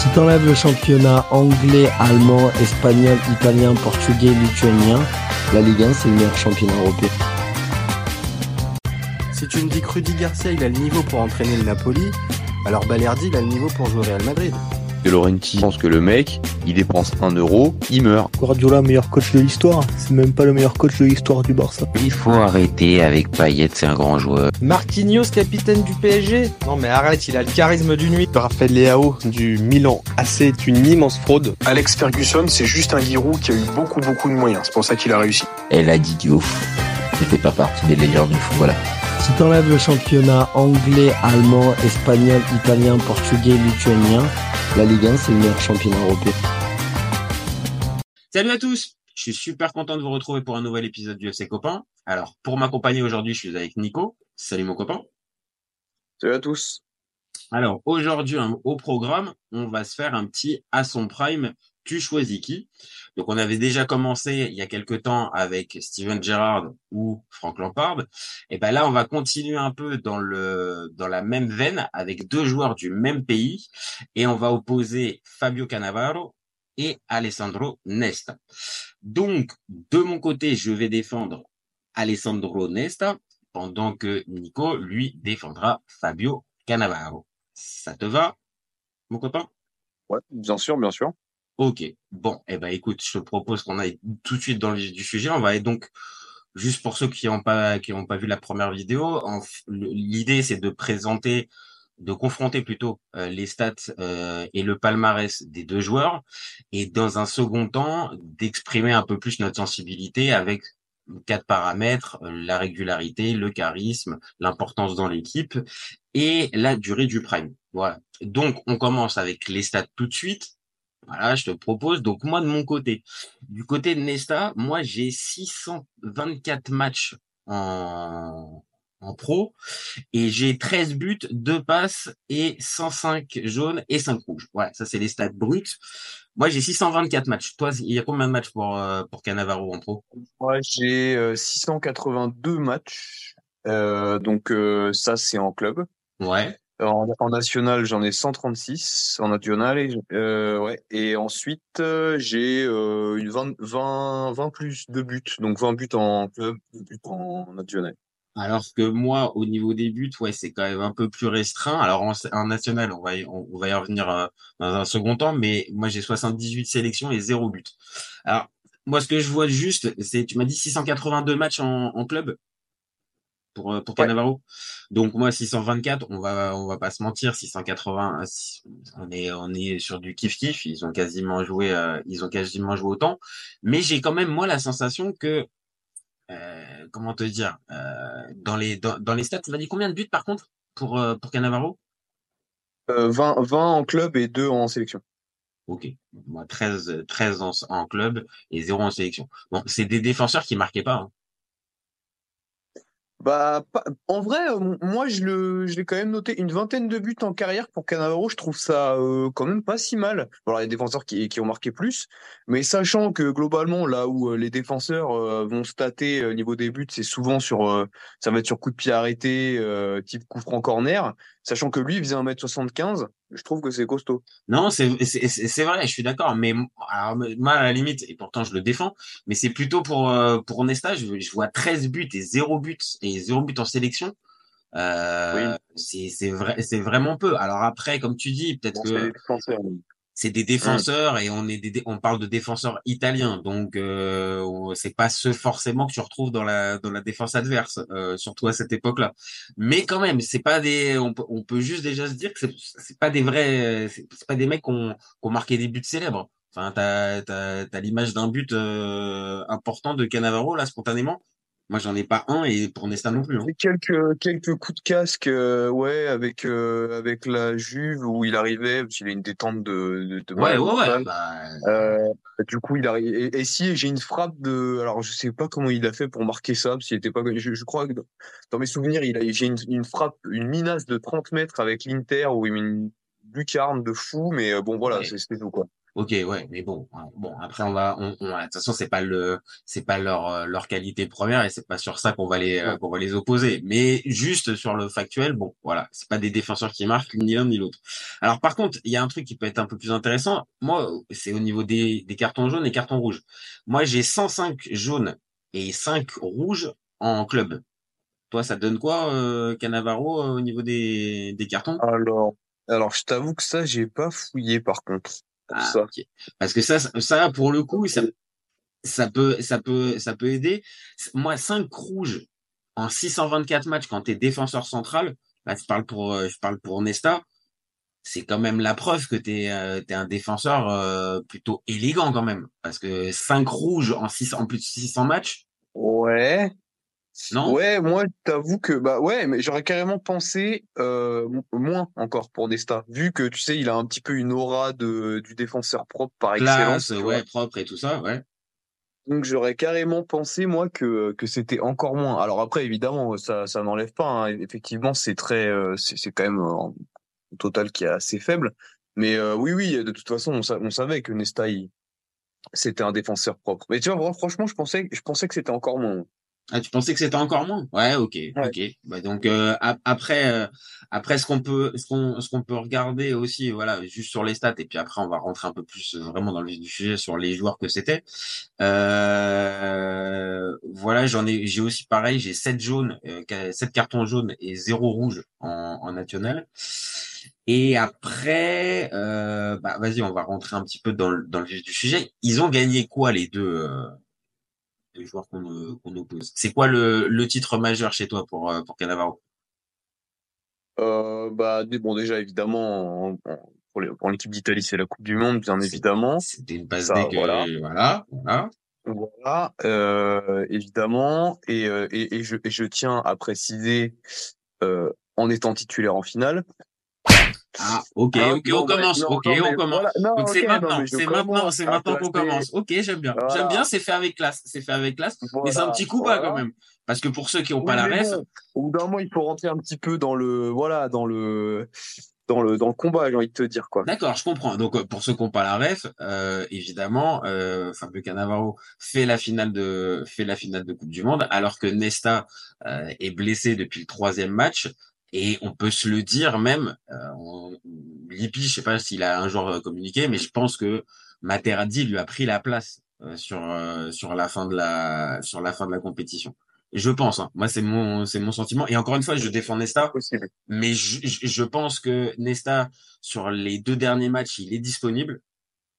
Si t'enlèves le championnat anglais, allemand, espagnol, italien, portugais, lituanien, la Ligue 1 c'est le meilleur championnat européen. Si tu me dis que Garcia il a le niveau pour entraîner le Napoli, alors Balerdi il a le niveau pour jouer au Real Madrid. De Laurenti pense que le mec, il dépense un euro, il meurt. Guardiola, meilleur coach de l'histoire. C'est même pas le meilleur coach de l'histoire du Barça. Il faut arrêter avec Payet, c'est un grand joueur. Marquinhos, capitaine du PSG Non mais arrête, il a le charisme du nuit. Raphaël Leao du Milan AC est une immense fraude. Alex Ferguson, c'est juste un guirou qui a eu beaucoup beaucoup de moyens. C'est pour ça qu'il a réussi. Elle a dit Diouf. C'était pas partie des légendes du football. Si t'enlèves le championnat anglais, allemand, espagnol, italien, portugais, lituanien, la Ligue 1 c'est le meilleur championnat européen. Salut à tous Je suis super content de vous retrouver pour un nouvel épisode du FC Copain. Alors, pour m'accompagner aujourd'hui, je suis avec Nico. Salut mon copain. Salut à tous. Alors, aujourd'hui, au programme, on va se faire un petit à son prime, tu choisis qui donc on avait déjà commencé il y a quelque temps avec Steven Gerrard ou Frank Lampard. Et ben là on va continuer un peu dans le dans la même veine avec deux joueurs du même pays et on va opposer Fabio Cannavaro et Alessandro Nesta. Donc de mon côté, je vais défendre Alessandro Nesta pendant que Nico lui défendra Fabio Cannavaro. Ça te va mon copain? Ouais, bien sûr, bien sûr. Ok, bon, eh ben écoute, je te propose qu'on aille tout de suite dans le vif du sujet. On va aller donc, juste pour ceux qui n'ont pas qui pas vu la première vidéo, l'idée c'est de présenter, de confronter plutôt euh, les stats euh, et le palmarès des deux joueurs, et dans un second temps d'exprimer un peu plus notre sensibilité avec quatre paramètres euh, la régularité, le charisme, l'importance dans l'équipe et la durée du prime. Voilà. Donc on commence avec les stats tout de suite. Voilà, je te propose. Donc moi de mon côté, du côté de Nesta, moi j'ai 624 matchs en, en pro et j'ai 13 buts, 2 passes et 105 jaunes et 5 rouges. Voilà, ça c'est les stats bruts. Moi j'ai 624 matchs. Toi, il y a combien de matchs pour euh, pour Canavaro en pro? Moi j'ai 682 euh, matchs. Euh, donc ça c'est en club. Ouais. En, national, j'en ai 136 en national et, euh, ouais. et ensuite euh, j'ai euh, une 20, 20, 20 plus de buts, donc 20 buts en club, 20 buts en national. Alors que moi, au niveau des buts, ouais, c'est quand même un peu plus restreint. Alors en, national, on va y, on, va y revenir euh, dans un second temps, mais moi j'ai 78 sélections et 0 buts. Alors moi, ce que je vois juste, c'est tu m'as dit 682 matchs en, en club? Pour euh, pour Cannavaro. Donc moi 624, on va on va pas se mentir, 680 on est on est sur du kiff kiff, ils ont quasiment joué euh, ils ont quasiment joué autant, mais j'ai quand même moi la sensation que euh, comment te dire euh, dans les dans, dans les stats, tu m'as dit combien de buts par contre pour euh, pour Cannavaro? 20 20 en club et 2 en sélection. Ok, moi 13 13 en, en club et 0 en sélection. Bon, c'est des défenseurs qui marquaient pas. Hein. Bah, en vrai, euh, moi, je le, je l'ai quand même noté une vingtaine de buts en carrière pour Canavaro. Je trouve ça euh, quand même pas si mal. Alors, il y a des défenseurs qui, qui ont marqué plus, mais sachant que globalement, là où euh, les défenseurs vont stater au niveau des buts, c'est souvent sur, ça va être sur coup de pied arrêté, type coup franc corner. Sachant que lui, il faisait 1m75, je trouve que c'est costaud. Non, c'est c'est vrai, je suis d'accord. Mais alors, moi, à la limite, et pourtant je le défends, mais c'est plutôt pour euh, pour Nesta, je, je, vois 13 buts et 0 buts et 0 buts en sélection. Euh, oui. C'est vrai, c'est vraiment peu. Alors après, comme tu dis, peut-être que c'est des défenseurs et on est des, on parle de défenseurs italiens. Donc euh, c'est pas ceux forcément que tu retrouves dans la dans la défense adverse euh, surtout à cette époque-là. Mais quand même c'est pas des on peut, on peut juste déjà se dire que c'est pas des vrais c'est pas des mecs qui ont, qui ont marqué des buts célèbres. Enfin t'as t'as t'as l'image d'un but euh, important de Canavaro là spontanément Moi, j'en ai pas un et pour Nesta non plus. Hein. Quelques quelques coups de casque, euh, ouais, avec euh, avec la Juve où il arrivait, parce qu'il a une détente de. de, de Ouais, ouais, ouais. Bah, Euh, du coup, il arrive. Et, et si j'ai une frappe de, alors je sais pas comment il a fait pour marquer ça, parce qu'il était pas. Je, je crois que dans, mes souvenirs, il a j'ai une, une frappe, une minace de 30 mètres avec l'Inter où il met une lucarne de fou, mais euh, bon voilà, Ouais. c'est c'était tout quoi. Ok, ouais, mais bon, hein, bon, après on va, on, on- de toute façon c'est pas le, c'est pas leur euh, leur qualité première et c'est pas sur ça qu'on va les euh, qu'on va les opposer. Mais juste sur le factuel, bon, voilà, c'est pas des défenseurs qui marquent ni l'un ni l'autre. Alors par contre, il y a un truc qui peut être un peu plus intéressant. Moi, c'est au niveau des des cartons jaunes et cartons rouges. Moi, j'ai 105 jaunes et 5 rouges en club. Toi, ça te donne quoi, euh, Cannavaro, euh, au niveau des des cartons? Alors, alors je t'avoue que ça, j'ai pas fouillé par contre. Ah, ça. Parce que ça, ça pour le coup, ça, ça peut, ça peut, ça peut aider. Moi, 5 rouges en 624 matchs quand t'es défenseur central, là, je parle pour, euh, je parle pour Nesta, c'est quand même la preuve que t'es, euh, t'es un défenseur euh, plutôt élégant quand même. Parce que 5 rouges en 6, en plus de 600 matchs, Ouais. Non? Ouais, moi, t'avoue que bah ouais, mais j'aurais carrément pensé euh, mo- moins encore pour Nesta, vu que tu sais, il a un petit peu une aura de du défenseur propre par excellence. Classe, ouais, propre et tout ça, ouais. Donc j'aurais carrément pensé moi que que c'était encore moins. Alors après, évidemment, ça ça n'enlève pas. hein. Effectivement, c'est très, euh, c'est c'est quand même un total qui est assez faible. Mais euh, oui, oui, de toute façon, on, sa- on savait que Nesta, il- c'était un défenseur propre. Mais tu vois, moi, franchement, je pensais, je pensais que c'était encore moins. Ah, tu pensais que c'était encore moins? Ouais, ok, ok. Bah, donc euh, ap- après, euh, après ce qu'on peut, ce qu'on, ce qu'on peut regarder aussi, voilà, juste sur les stats, et puis après on va rentrer un peu plus euh, vraiment dans le vif du sujet sur les joueurs que c'était. Euh, voilà, j'en ai, j'ai aussi pareil, j'ai 7 jaunes, euh, sept cartons jaunes et zéro rouge en, en national. Et après, euh, bah vas-y, on va rentrer un petit peu dans le, dans le vif du sujet. Ils ont gagné quoi les deux? Les joueurs qu'on euh, qu'on oppose. C'est quoi le, le titre majeur chez toi pour, euh, pour Cannavaro? Euh, bah bon, déjà évidemment, en- en- pour l'équipe d'Italie, c'est la Coupe du Monde, bien évidemment. C'était une passe Ça, que, voilà. voilà, voilà. Voilà, euh, évidemment, et, euh, et, et je, et je tiens à préciser, euh, en étant titulaire en finale. Ah, ok, Ah, ok, non, on commence, non, ok, non, on commence. voilà, Donc c'est ok, maintenant, c'est maintenant, c'est maintenant qu'on commence. Ok, j'aime bien, Voilà. j'aime bien, c'est fait avec classe, c'est fait avec classe, mais c'est un petit coup bas quand même. Parce que pour ceux qui n'ont Oui, pas la ref, au bout d'un moment, il faut rentrer un petit peu dans le, voilà, dans le, dans le, dans le combat, j'ai envie de te dire, quoi. D'accord, je comprends. Donc euh, pour ceux qui n'ont pas la ref, euh, évidemment, euh, Fabio Cannavaro fait la finale de fait la finale de Coupe du Monde, alors que Nesta euh, est blessé depuis le troisième match. Et on peut se le dire même, euh, on- Lippi, je sais pas s'il a un jour euh, communiqué, mais je pense que Materazzi lui a pris la place euh, sur euh, sur la fin de la sur la fin de la compétition. Je pense. Hein. Moi, c'est mon c'est mon sentiment. Et encore une fois, je défends Nesta. Mais je, je- je pense que Nesta, sur les deux derniers matchs, il est disponible,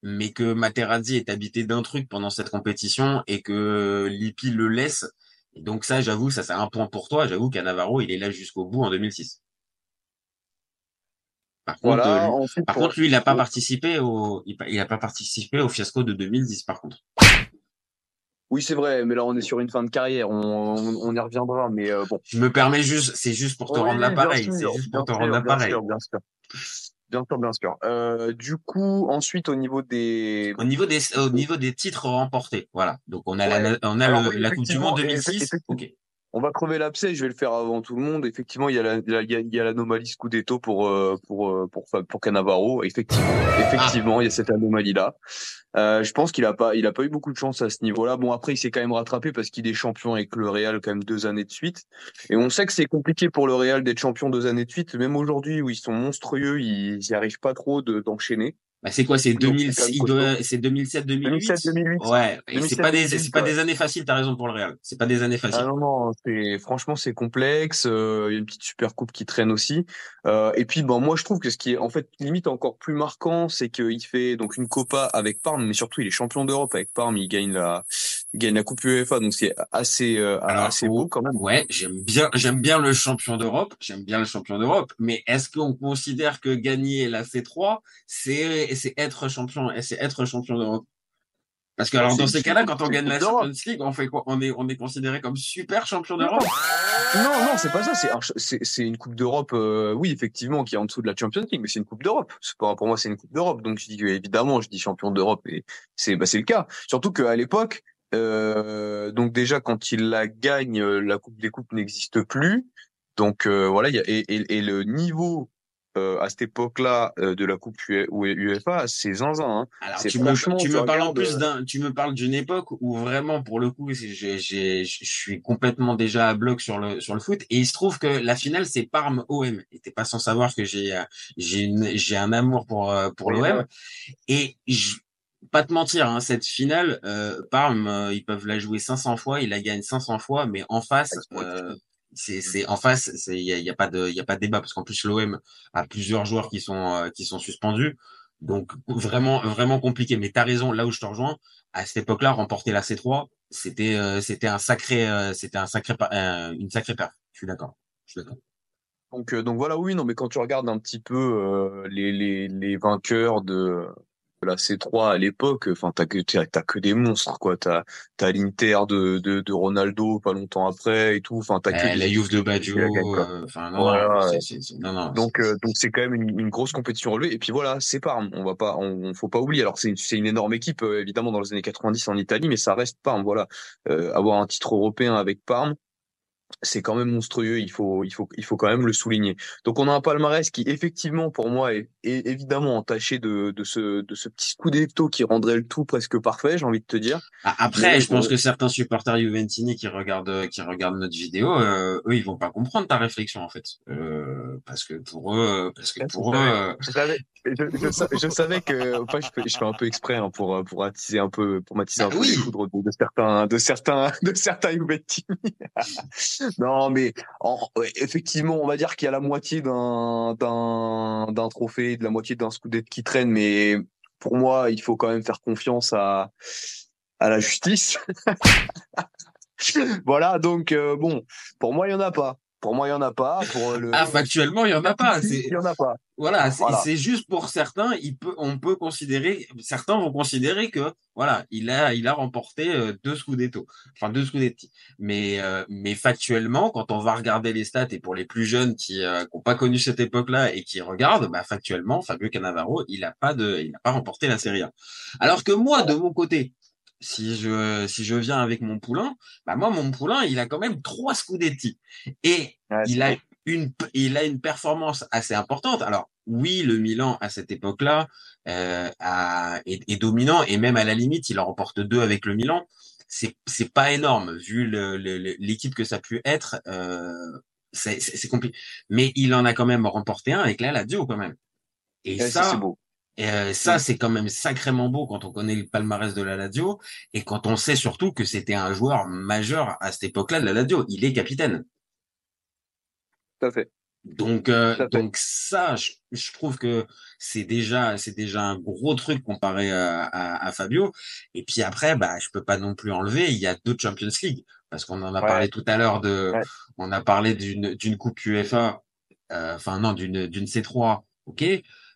mais que Materazzi est habité d'un truc pendant cette compétition et que Lippi le laisse. Et donc ça, j'avoue, ça c'est un point pour toi. J'avoue qu'à Navarro, il est là jusqu'au bout en 2006. Par contre, Voilà, lui- par contre, lui, il n'a pas participé au, il, il a pas participé au fiasco de 2010, par contre. Oui, c'est vrai, mais là, on est sur une fin de carrière, on, on, on y reviendra, mais euh, bon. Je me permets juste, c'est juste pour te rendre l'appareil. C'est juste pour te bien rendre sûr, bien l'appareil. Bien sûr, bien sûr. Euh, du coup, ensuite, au niveau des... Au niveau des, au niveau des titres remportés, voilà. Donc on a la, on a Alors le- la Coupe du Monde effectivement, 2006. effectivement. On va crever l'abcès, je vais le faire avant tout le monde. Effectivement, il y a la, il y a, il y a l'anomalie Scudetto pour, euh, pour, euh, pour, pour. Effectivement, effectivement, il y a cette anomalie-là. Euh, je pense qu'il a pas, il a pas eu beaucoup de chance à ce niveau-là. Bon, après, il s'est quand même rattrapé parce qu'il est champion avec le Real quand même deux années de suite. Et on sait que c'est compliqué pour le Real d'être champion deux années de suite. Même aujourd'hui où ils sont monstrueux, ils n'y arrivent pas trop de, d'enchaîner. Bah, c'est quoi, c'est Donc, 2000, c'est quand même il doit- c'est 2007, 2008? 2007-2008. Ouais. Et c'est 2007, pas des, 2008, c'est pas des années faciles, t'as raison pour le Real. C'est pas des années Ah faciles. non, non, c'est, franchement, c'est complexe. euh, Il y a une petite super coupe qui traîne aussi. Euh, et puis, bon, moi, je trouve que ce qui est, en fait, limite encore plus marquant, c'est qu'il fait donc une Copa avec Parme, mais surtout, il est champion d'Europe avec Parme. Il gagne la, gagne la Coupe UEFA, donc c'est assez, euh, Alors, assez beau quand même. Ouais, j'aime bien, j'aime bien le champion d'Europe, j'aime bien le champion d'Europe, mais est-ce qu'on considère que gagner la C3, c'est, c'est être champion, c'est être champion d'Europe? Parce que alors dans ces cas-là, quand on gagne la. Champions League, on fait quoi? On est on est considéré comme super champion d'Europe? Non, non, c'est pas ça. C'est c'est une coupe d'Europe. euh, oui, effectivement, qui est en dessous de la Champions League, mais c'est une coupe d'Europe. Pour moi, c'est une coupe d'Europe. Donc je dis que, évidemment, je dis champion d'Europe et c'est bah c'est le cas. Surtout qu'à l'époque, euh, donc déjà quand il la gagne, euh, la coupe des coupes n'existe plus. Donc euh, voilà, il y a et, et, et le niveau euh, à cette époque-là euh, de la coupe ou UEFA, c'est zinzin. Hein. Alors tu me, franchement, tu tu me parles en plus d'un, tu me parles d'une époque où vraiment pour le coup, je suis complètement déjà à bloc sur le sur le foot et il se trouve que la finale c'est Parme OM. Et t'es pas sans savoir que j'ai j'ai j'ai un amour pour pour l'OM et je, pas te mentir, hein, cette finale, euh, Parme, euh, ils peuvent la jouer 500 fois, ils la gagnent 500 fois, mais en face, euh, c'est c'est en face, c'est il y a, y a pas de il y a pas de débat parce qu'en plus l'OM a plusieurs joueurs qui sont euh, qui sont suspendus. Donc vraiment vraiment compliqué. Mais t'as raison, là où je te rejoins, à cette époque-là, remporter la C3, c'était euh, c'était un sacré euh, c'était un sacré euh, une sacrée perte. Je suis d'accord. Je suis d'accord. Donc, euh, donc voilà, oui, non, mais quand tu regardes un petit peu euh, les, les, les vainqueurs de la C3 à l'époque, enfin, t'as que t'as, que des monstres, quoi. T'as t'as l'Inter de, de de Ronaldo pas longtemps après et tout. Enfin, t'as que Eh, la Juve de Baggio, euh, enfin non, Voilà, non, non, Donc euh, donc c'est quand même une, une grosse compétition relevée. Et puis voilà, c'est Parme. On va pas, on, on faut pas oublier. Alors c'est une, c'est une énorme équipe euh, évidemment dans les années 90 en Italie, mais ça reste Parme. Voilà, Euh, avoir un titre européen avec Parme. C'est quand même monstrueux, il faut, il faut, il faut quand même le souligner. Donc on a un palmarès qui effectivement pour moi est, est évidemment entaché de, de ce, de ce petit scudetto qui rendrait le tout presque parfait, j'ai envie de te dire. Ah, Après, Mais je pense bon. que certains supporters Juventini qui regardent qui regardent notre vidéo, euh, eux, ils vont pas comprendre ta réflexion en fait, euh, parce que pour eux, parce que pour eux, euh, Je savais, je, je sa- je savais que, enfin, je fais, je fais un peu exprès hein, pour pour attiser un peu, pour m'attiser un Bah peu oui. les foudres de, de certains, de certains, de certains Juventini. non, mais en- effectivement, on va dire qu'il y a la moitié d'un trophée, de la moitié d'un scudetto qui traîne, mais pour moi, il faut quand même faire confiance à à la justice. voilà, donc euh, bon, pour moi, il y en a pas. Pour moi, il y en a pas. Pour le ah, factuellement, il y en a pas. Il y en a pas. Voilà, c'est Voilà. juste pour certains, il peut, on peut considérer, certains vont considérer que voilà, il a, il a remporté euh, deux Scudetto, enfin deux Scudetti. Mais euh, mais factuellement, quand on va regarder les stats et pour les plus jeunes qui euh, qui ont pas connu cette époque-là et qui regardent, bah factuellement, Fabio Cannavaro, il a pas de, il a pas remporté la Serie A. Alors que moi, de mon côté, si je si je viens avec mon poulain, bah moi mon poulain, il a quand même trois Scudetti et Ouais, il a une il a une performance assez importante. Alors oui, le Milan à cette époque-là euh, a- est, est dominant et même à la limite, il en remporte deux avec le Milan. C'est c'est pas énorme vu l'équipe que ça a pu être. Euh, c'est compliqué, mais il en a quand même remporté un avec la Lazio quand même. Et ça, ça, c'est beau. et euh, ça, c'est quand même sacrément beau quand on connaît le palmarès de la Lazio et quand on sait surtout que c'était un joueur majeur à cette époque-là de la Lazio. Il est capitaine. Tout à fait. Donc, euh, donc ça, je, je trouve que c'est déjà, c'est déjà un gros truc comparé à, à, à Fabio. Et puis après, bah, je peux pas non plus enlever. Il y a deux Champions League parce qu'on en a Ouais. parlé tout à l'heure de, Ouais. on a parlé d'une d'une coupe UEFA, euh, enfin non, d'une d'une C3, ok.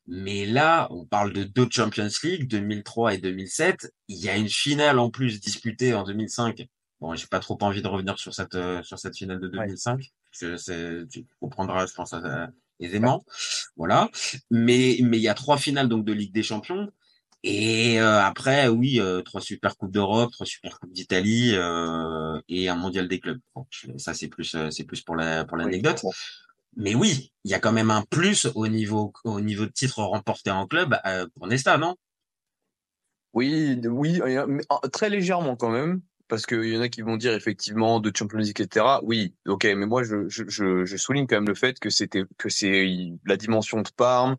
Mais là, on parle de deux Champions League, 2003 et 2007. Il y a une finale en plus disputée en 2005. Bon, j'ai pas trop envie de revenir sur cette euh, sur cette finale de 2005. Tu comprendras, je pense, euh, aisément. Voilà. Mais mais il y a trois finales donc de Ligue des Champions. Et euh, après, oui, euh, trois super coupes d'Europe, trois super coupes d'Italie euh, et un mondial des clubs. Bon, ça c'est plus c'est plus pour la pour l'anecdote. Mais oui, il y a quand même un plus au niveau au niveau de titres remportés en club pour Nesta, non? Oui, oui, euh, très légèrement quand même, parce qu'il y en a qui vont dire effectivement de Champions League, etc. Oui, ok, mais moi je, je, je, souligne quand même le fait que c'était que c'est la dimension de Parme,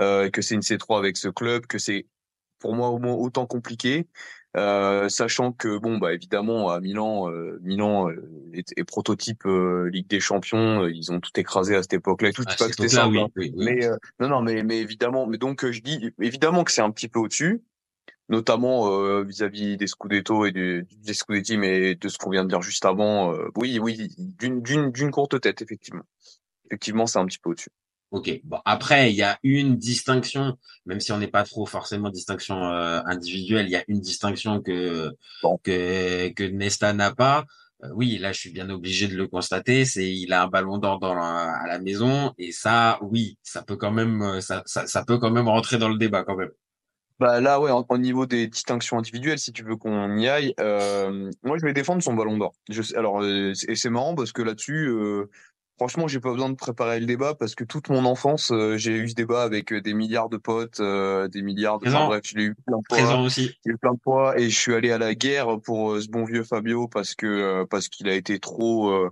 euh, que c'est une C3 avec ce club, que c'est pour moi au moins autant compliqué, euh, sachant que bon bah évidemment à Milan, euh, Milan euh, est, est prototype euh, Ligue des Champions, euh, ils ont tout écrasé à cette époque-là et tout. Dis pas que c'était simple, oui, hein. oui, oui. Mais euh, non, non, mais mais évidemment, mais donc je dis évidemment que c'est un petit peu au-dessus, notamment euh, vis-à-vis des Scudetto et du, des Scudetti, mais de ce qu'on vient de dire juste avant. euh, oui, oui, d'une d'une d'une courte tête, effectivement. Effectivement, c'est un petit peu au-dessus. Ok. Bon, après, il y a une distinction, même si on n'est pas trop forcément distinction euh, individuelle, il y a une distinction que que que Nesta n'a pas. Euh, oui, là, je suis bien obligé de le constater. C'est il a un ballon d'or dans la- à la maison et ça, oui, ça peut quand même ça, ça ça peut quand même rentrer dans le débat quand même. Bah là, ouais, au niveau des distinctions individuelles, si tu veux qu'on y aille, euh, moi je vais défendre son ballon d'or. Je sais, alors, euh, et c'est marrant parce que là-dessus, euh, franchement, j'ai pas besoin de préparer le débat parce que toute mon enfance, euh, j'ai eu ce débat avec euh, des milliards de potes, euh, des milliards de. Enfin, bref, je l'ai eu plein de fois. Présent aussi. J'ai eu plein de fois et je suis allé à la guerre pour ce bon vieux Fabio parce que euh, parce qu'il a été trop. euh,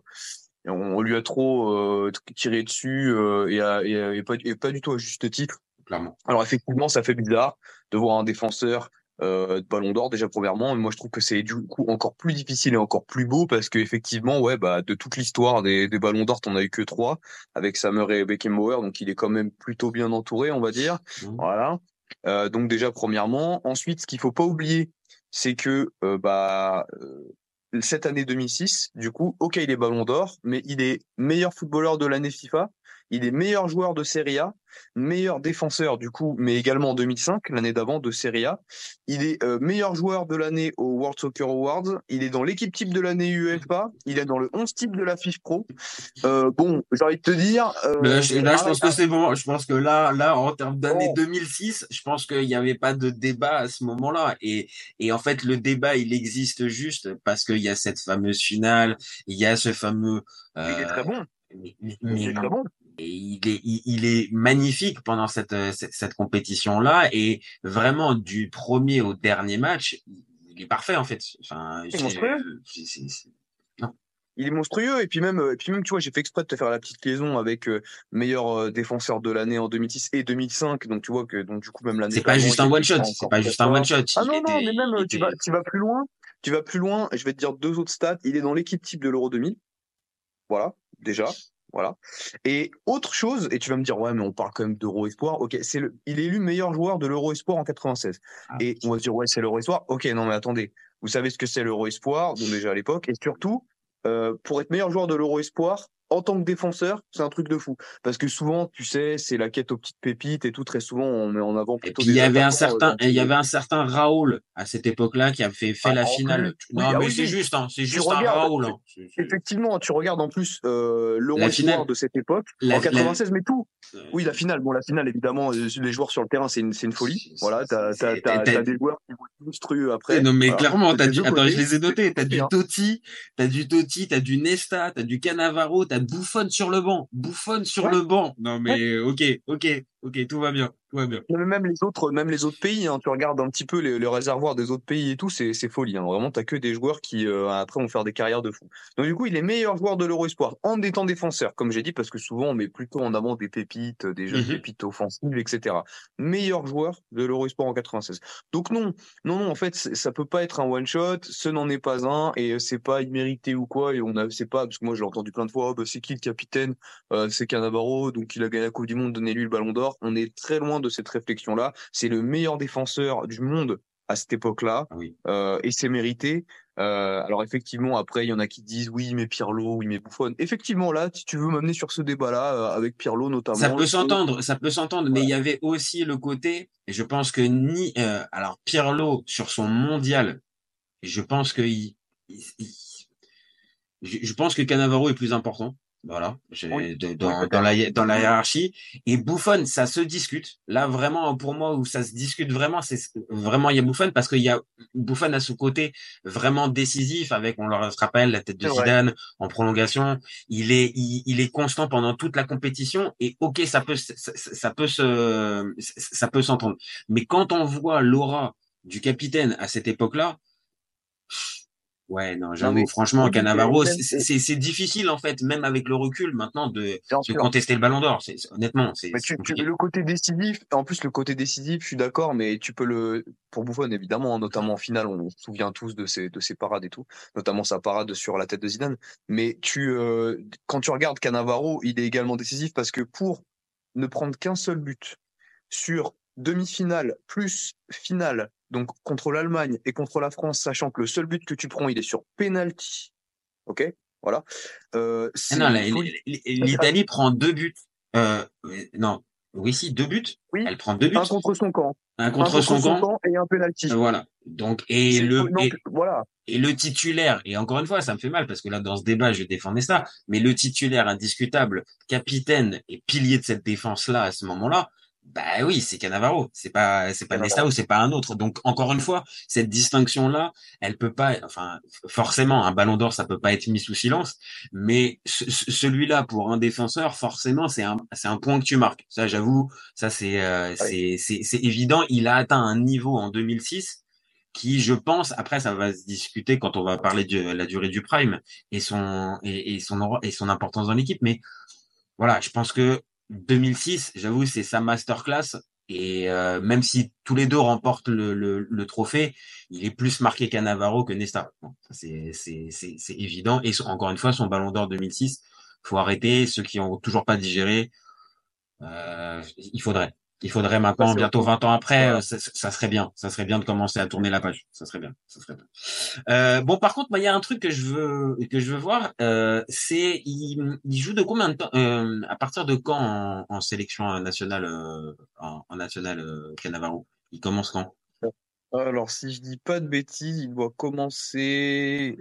on, on lui a trop euh, tiré dessus euh, et, à- et, à- et pas, et pas du tout à juste titre. Clairement. Alors effectivement, ça fait bizarre de voir un défenseur euh, de Ballon d'Or déjà premièrement. Et moi, je trouve que c'est du coup encore plus difficile et encore plus beau parce que effectivement, ouais, bah de toute l'histoire des, des Ballons d'Or, t'en as eu que trois avec Samer et Beckenbauer, donc il est quand même plutôt bien entouré, on va dire. Mhm. Voilà. Euh, donc déjà premièrement. Ensuite, ce qu'il faut pas oublier, c'est que euh, bah euh, cette année 2006, du coup, ok, il est Ballon d'Or, mais il est meilleur footballeur de l'année FIFA. Il est meilleur joueur de Serie A, meilleur défenseur du coup, mais également en 2005, l'année d'avant de Serie A. Il est euh, meilleur joueur de l'année au World Soccer Awards. Il est dans l'équipe type de l'année UEFA. Il est dans le 11 type de la FIF Pro. Euh, bon, j'ai envie de te dire. euh, Là, je, là, je pense que c'est bon. Je pense que là, là, en termes d'année Oh. 2006, je pense qu'il n'y avait pas de débat à ce moment-là. Et, et en fait, le débat, il existe juste parce qu'il y a cette fameuse finale, il y a ce fameux. il est euh, très bon. mais- mais- Il est très bon. Et il est, il, il est magnifique pendant cette, cette, cette compétition-là et vraiment du premier au dernier match, il est parfait en fait. Enfin, C'est c'est- monstrueux. c'est- Il est monstrueux et puis même, et puis même, tu vois, j'ai fait exprès de te faire la petite liaison avec euh, meilleur euh, défenseur de l'année en 2006 et 2005. Donc tu vois que donc du coup même l'année. C'est pas juste il un one shot, c'est pas juste un one shot. Ah Il non, non, mais même il tu vas, tu vas plus loin. Tu vas plus loin. Je vais te dire deux autres stats. Il est dans l'équipe type de l'Euro 2000. Voilà, déjà. Voilà. Et autre chose, et tu vas me dire, ouais, mais on parle quand même d'Euro Espoir. Ok, c'est le, il est élu meilleur joueur de l'Euro Espoir en 96. Ah. Et on va se dire, ouais, c'est l'Euro Espoir. Ok, non, mais attendez. Vous savez ce que c'est l'Euro Espoir, donc déjà à l'époque. Et surtout, euh, pour être meilleur joueur de l'Euro Espoir, en tant que défenseur, c'est un truc de fou. Parce que souvent, tu sais, c'est la quête aux petites pépites et tout. Très souvent, on met en avant Et plutôt puis il y avait un certain, euh, il y avait un certain Raoul à cette époque-là qui a fait, fait Ah, la finale. plus. Non, Oui, ah mais oui, c'est oui. juste, hein, c'est juste regardes, un Raoul. hein. Effectivement, tu regardes en plus euh, l'Euro de cette époque, La- en 96, mais tout. Oui, la Euh, finale. Bon, la finale, évidemment, euh, les joueurs sur le terrain, c'est une, c'est une folie. Voilà, t'as, des joueurs qui vont être monstrueux après. non, mais clairement, t'as du, attends, je les ai notés. T'as du. Totti, t'as du Totti, t'as du Nesta, t'as du Cannavaro, t'as Buffon sur le banc. Buffon sur Ouais. le banc. Non, mais, ok, ok, ok, tout va bien, bien. Même les autres, même les autres pays, hein, tu regardes un petit peu les, les réservoirs des autres pays et tout, c'est, c'est folie. Hein. Vraiment, t'as que des joueurs qui euh, après vont faire des carrières de fou. Donc du coup, il est meilleur joueur de l'Euro Espoir en étant défenseur, comme j'ai dit, parce que souvent on met plutôt en avant des pépites, des jeunes Mhm. pépites offensives, etc. Meilleur joueur de l'Euro Espoir en 96. Donc non, non, non, en fait, ça peut pas être un one shot. Ce n'en est pas un et c'est pas immérité ou quoi. Et on a, c'est pas parce que moi j'ai entendu plein de fois, oh, bah, c'est qui le capitaine? Euh, C'est Cannavaro, donc il a gagné la Coupe du Monde, donnez-lui le Ballon d'Or. On est très loin de cette réflexion-là. C'est le meilleur défenseur du monde à cette époque-là, Ah oui. euh, et c'est mérité. Euh, alors effectivement, après, il y en a qui disent oui, mais Pirlo, oui, mais Buffon. Effectivement, là, si tu veux m'amener sur ce débat-là, euh, avec Pirlo notamment. Ça peut s'entendre, ça peut s'entendre, mais il y avait aussi le côté, et je pense que ni, euh, alors Pirlo sur son mondial, je pense que il, il- il- je, je pense que Cannavaro est plus important. Voilà, Oui. de- dans, la dans la hiérarchie. Et Buffon ça se discute. Là vraiment pour moi où ça se discute vraiment c'est vraiment il y a Buffon parce qu'il y a Buffon à ce côté vraiment décisif avec on le rappelle la tête de. Zidane en prolongation. Il est il, il est constant pendant toute la compétition et ok ça peut ça, ça- ça peut se ça peut s'entendre. Mais quand on voit l'aura du capitaine à cette époque-là ouais non j'avoue franchement Cannavaro c'est difficile en fait même avec le recul maintenant de, de contester le Ballon d'Or. Honnêtement c'est le côté décisif, en plus le côté décisif, je suis d'accord, mais tu peux le, pour Buffon évidemment, hein, notamment en finale, on se souvient tous de ses, de ses parades et tout, notamment sa parade sur la tête de Zidane. Mais tu, euh, quand tu regardes Cannavaro, il est également décisif parce que pour ne prendre qu'un seul but sur demi-finale plus finale, donc contre l'Allemagne et contre la France, sachant que le seul but que tu prends, il est sur penalty, ok, voilà. Euh, Ah non, l'Italie prend deux buts. Euh, non, oui, si, deux buts. Oui. Elle prend deux buts. Un contre son camp. Un contre, un son, camp. et un penalty. Voilà. Donc et le et, voilà. et le titulaire et encore une fois ça me fait mal parce que là dans ce débat je défendais ça mais le titulaire indiscutable capitaine et pilier de cette défense là à ce moment-là bah oui, c'est Cannavaro, c'est pas c'est pas Nesta ou c'est pas un autre. Donc encore une fois, cette distinction là, elle peut pas enfin forcément un ballon d'or ça peut pas être mis sous silence, mais celui-là pour un défenseur forcément c'est un c'est un point que tu marques. Ça j'avoue, ça c'est euh, c'est c'est c'est évident, il a atteint un niveau en 2006 qui je pense après ça va se discuter quand on va parler de la durée du prime et son et, et son et son importance dans l'équipe. Mais voilà, je pense que 2006, j'avoue, c'est sa masterclass. Et euh, même si tous les deux remportent le, le, trophée, il est plus marqué qu'à Navarro que Nesta. c'est évident. Et encore une fois, son Ballon d'Or 2006, faut arrêter. Ceux qui ont toujours pas digéré, euh, il faudrait. Il faudrait maintenant, bientôt 20 ans après, euh, ça, ça, serait bien. Ça serait bien de commencer à tourner la page. Ça serait bien. Ça serait bien. Euh, bon, par contre, il y a un truc que je veux que je veux voir, euh, c'est il, il, joue de combien de temps euh, À partir de quand en, en sélection nationale euh, en, en, nationale euh, Canavaro Il commence quand? Alors, si je dis pas de bêtises, il doit commencer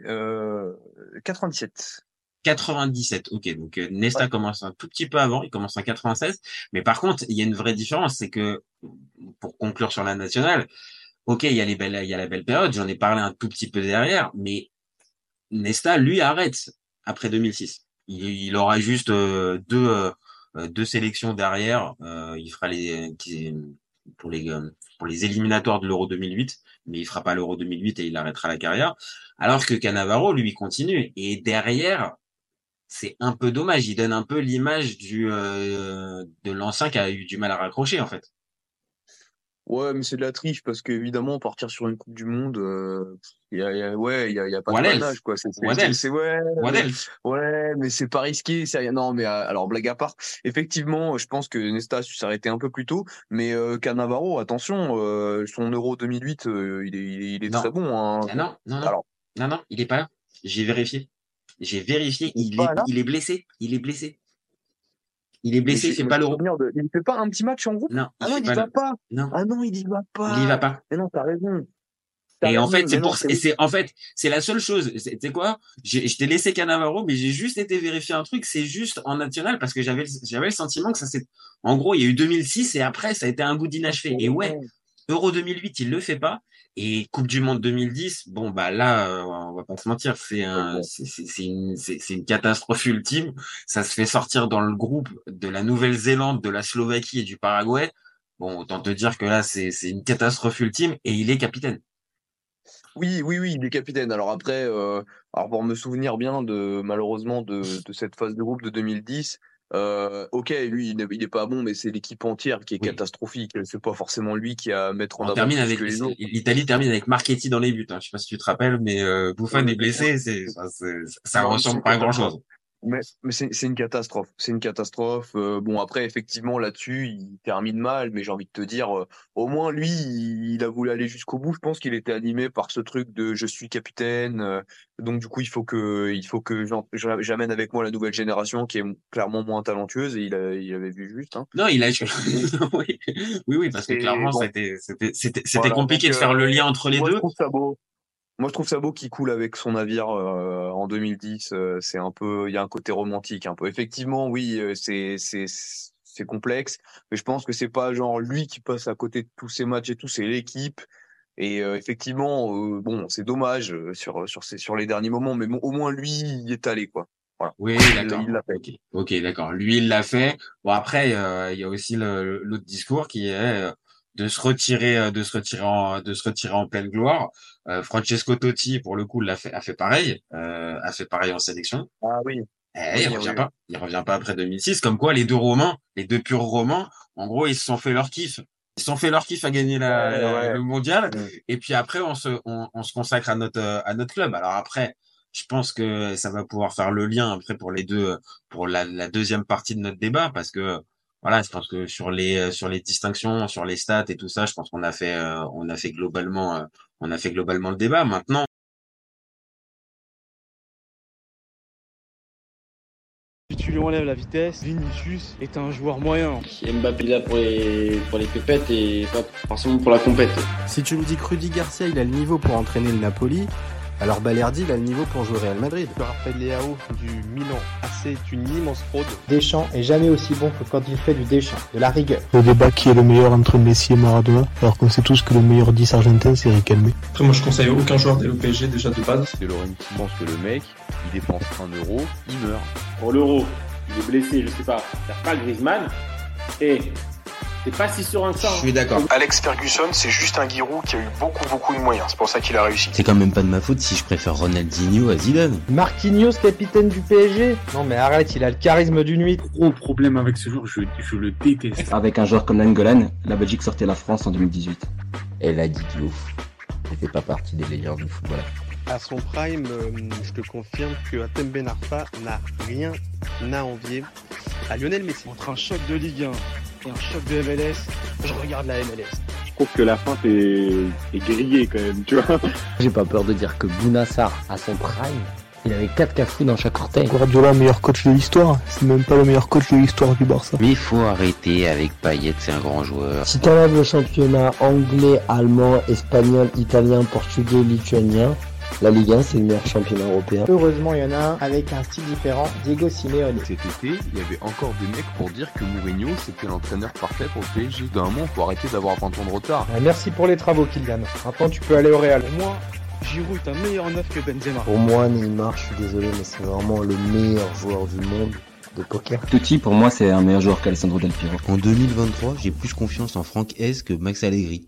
97. 97, ok. Donc euh, Nesta commence un tout petit peu avant, il commence en 96. Mais par contre, il y a une vraie différence, c'est que pour conclure sur la nationale, ok, il y a les belles, il y a la belle période. J'en ai parlé un tout petit peu derrière, mais Nesta lui arrête après 2006. Il, aura juste euh, deux euh, deux sélections derrière. il fera les pour les pour les éliminatoires de l'Euro 2008, mais il fera pas l'Euro 2008 et il arrêtera la carrière. Alors que Cannavaro lui continue et derrière c'est un peu dommage. Il donne un peu l'image du euh, de l'ancien qui a eu du mal à raccrocher en fait. Ouais, mais c'est de la triche parce qu'évidemment partir sur une Coupe du Monde, euh, y a, y a, ouais, il y a, y a, pas de d'âge quoi. C'est ouais, ouais, mais c'est pas risqué. C'est non, mais euh, alors blague à part, effectivement, je pense que Nesta s'arrêter un peu plus tôt, mais euh, Cannavaro, attention, euh, son Euro 2008, euh, il est, il est, il est très bon. Hein. Ah non, non, non, alors, non, non, il est pas là. J'ai vérifié. J'ai vérifié, il, est, il est blessé. Il est blessé. Il est blessé, il fait pas l'euro. Il ne fait pas un petit match en groupe? Non. Ah non, il y va pas. Non. Ah non, il y va pas. Il y va pas. Mais non, t'as raison. Et en fait, c'est pour, et c'est, en fait, c'est la seule chose. Tu sais quoi? Je t'ai laissé Canavaro, mais j'ai juste été vérifier un truc. C'est juste en national parce que j'avais, j'avais le sentiment que ça s'est, en gros, il y a eu 2006 et après, ça a été un goût d'inachevé. Et ouais, Euro 2008, il le fait pas. Et Coupe du Monde 2010, bon bah là, euh, on va pas se mentir, c'est un, c'est une, c'est une catastrophe ultime. Ça se fait sortir dans le groupe de la Nouvelle-Zélande, de la Slovaquie et du Paraguay. Bon, autant te dire que là, c'est une catastrophe ultime et il est capitaine. Oui, oui, oui, il est capitaine. Alors après, euh, alors pour me souvenir bien de malheureusement de, de cette phase de groupe de 2010, euh, ok, lui, il n'est pas bon, mais c'est l'équipe entière qui est catastrophique. C'est pas forcément lui qui a à mettre en avant. termine avec l'Italie termine avec Marchetti dans les buts. Hein. Je sais pas si tu te rappelles, mais euh, Buffon est blessé, c'est ça, ça ressemble pas à grand chose. Mais, mais c'est une catastrophe. C'est une catastrophe. Euh, bon, après, effectivement, là-dessus, il termine mal, mais j'ai envie de te dire, euh, au moins, lui, il, a voulu aller jusqu'au bout. Je pense qu'il était animé par ce truc de je suis capitaine. Euh, donc, du coup, il faut que, il faut que j'amène avec moi la nouvelle génération qui est clairement moins talentueuse et il, a, il avait vu juste. Hein. Non, il a. oui, oui, parce que clairement, c'était, c'était, compliqué de faire le lien entre les deux. Je trouve ça beau. Moi, je trouve ça beau qu'il coule avec son navire euh, en 2010. Euh, c'est un peu, il y a un côté romantique un peu. Effectivement, oui, euh, c'est c'est c'est complexe, mais je pense que c'est pas genre lui qui passe à côté de tous ces matchs et tout, c'est l'équipe. Et effectivement, bon, c'est dommage sur sur ces, sur les derniers moments, mais bon, au moins lui, il est allé quoi. Voilà. Oui, d'accord. Il l'a fait. Ok, okay d'accord. Lui, il l'a fait. Bon après, il y a aussi l'autre discours qui est de se retirer euh, de se retirer en de se retirer en pleine gloire. Euh, Francesco Totti pour le coup l'a fait a fait pareil, euh, a fait pareil en sélection. Ah oui. Eh, il revient pas, il revient pas après 2006 comme quoi les deux Romains, les deux purs Romains, en gros, ils se sont fait leur kiff. Ils se sont fait leur kiff à gagner la, le mondial et puis après on se on, on se consacre à notre à notre club. Alors après je pense que ça va pouvoir faire le lien après pour les deux pour la, la deuxième partie de notre débat parce que voilà, je pense que sur les euh, sur les distinctions, sur les stats et tout ça, je pense qu'on a fait euh, on a fait globalement euh, on a fait globalement le débat. Maintenant, tu lui enlèves la vitesse, Vinicius est un joueur moyen. Mbappé là pour les, pour les pépettes et pas forcément pour la compète. Si tu me dis que Rudy Garcia il a le niveau pour entraîner le Napoli, alors Balerdi il a le niveau pour jouer au Real Madrid. Raphaël Leao du Milan AC est une immense fraude. Deschamps est jamais aussi bon que quand il fait du Deschamps, de la rigueur. Le débat qui est le meilleur entre Messi et Maradona, alors qu'on sait tous que le meilleur 10 argentin c'est Riquelme. Après moi je conseille aucun joueur d'aller au PSG déjà de base. De Laurenti pense que le mec, il dépense un euro, il meurt. Pour l'euro, il est blessé, je sais pas, c'est pas Griezmann. Et c'est pas si serein que ça. Je suis d'accord. Alex Ferguson, c'est juste un Giroud qui a eu beaucoup beaucoup de moyens. C'est pour ça qu'il a réussi. C'est quand même pas de ma faute si je préfère Ronaldinho à Zidane. Marquinhos, capitaine du PSG Non mais arrête, il a le charisme d'une nuit. Gros problème avec ce joueur, je, je le déteste. Avec un joueur comme Nangolan, la Belgique sortait la France en 2018. Elle a dit Diouf. Elle fait pas partie des légendes du football. À son prime, euh, je te confirme que Atem Ben Arfa n'a rien à envier à Lionel Messi. Entre un choc de Ligue 1 et un choc de MLS, je regarde la MLS. Je trouve que la feinte est, est grillée quand même, tu vois. J'ai pas peur de dire que Bounassar, à son prime, il avait 4 cafous dans chaque orteil. Guardiola, meilleur coach de l'histoire, c'est même pas le meilleur coach de l'histoire du Barça. Mais il faut arrêter avec Payet, c'est un grand joueur. Si t'enlèves le championnat anglais, allemand, espagnol, italien, portugais, lituanien, la Ligue 1 c'est le meilleur championnat européen. Heureusement, il y en a un avec un style différent, Diego Simeone. Cet été, il y avait encore des mecs pour dire que Mourinho c'était l'entraîneur parfait pour le PSG. D'un moment, faut arrêter d'avoir 20 ans de retard. Ah, merci pour les travaux, Kylian. Maintenant, tu peux aller au Real. Pour moi, Giroud est un meilleur neuf que Benzema. Pour moi, Neymar, je suis désolé, mais c'est vraiment le meilleur joueur du monde de poker. Totti, pour moi, c'est un meilleur joueur qu'Alessandro Del Piero. En 2023, j'ai plus confiance en Franck S que Max Allegri.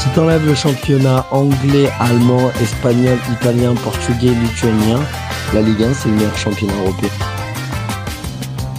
Si t'enlèves le championnat anglais, allemand, espagnol, italien, portugais, lituanien, la Ligue 1 c'est le meilleur championnat européen.